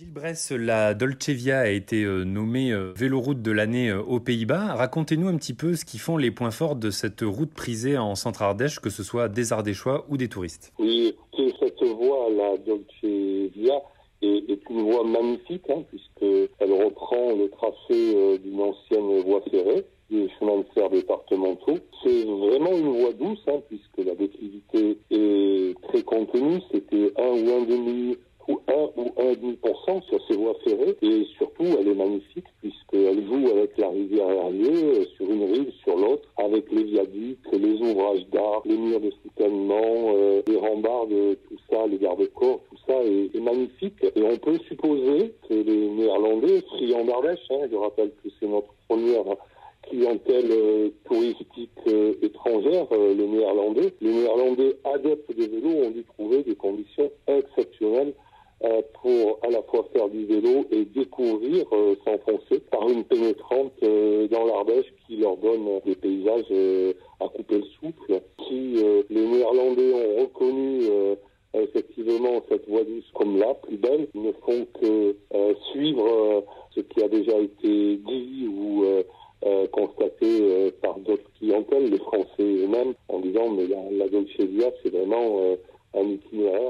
Gilles Bress, la Dolce Via a été euh, nommée euh, véloroute de l'année euh, aux Pays-Bas. Racontez-nous un petit peu ce qui font les points forts de cette route prisée en Centre-Ardèche, que ce soit des Ardéchois ou des touristes. Oui, cette voie, la Dolce Via, est, est une voie magnifique, hein, puisqu'elle reprend le tracé d'une ancienne voie ferrée, des chemins de fer départementaux. C'est vraiment une voie douce, hein, puisque la déclivité est très contenue. C'était un ou un demi ou 1 ou 1,5% sur ces voies ferrées. Et surtout, elle est magnifique puisqu'elle joue avec la rivière Herlier euh, sur une rive, sur l'autre, avec les viaducs, les ouvrages d'art, les murs de soutènement, euh, les rambardes, tout ça, les garde-corps, tout ça est, magnifique. Et on peut supposer que les Néerlandais, friands d'Ardèche, hein, je rappelle que c'est notre première clientèle euh, touristique étrangère, les Néerlandais. Les Néerlandais adeptes des vélos ont dû trouver des conditions exceptionnelles pour à la fois faire du vélo et découvrir, euh, s'enfoncer par une pénétrante euh, dans l'Ardèche qui leur donne des paysages à couper le souffle. Si les Néerlandais ont reconnu effectivement cette voie douce comme la plus belle, ils ne font que suivre ce qui a déjà été dit ou constaté par d'autres clientèles, les Français eux-mêmes, en disant mais la, la Dolce Via c'est vraiment un itinéraire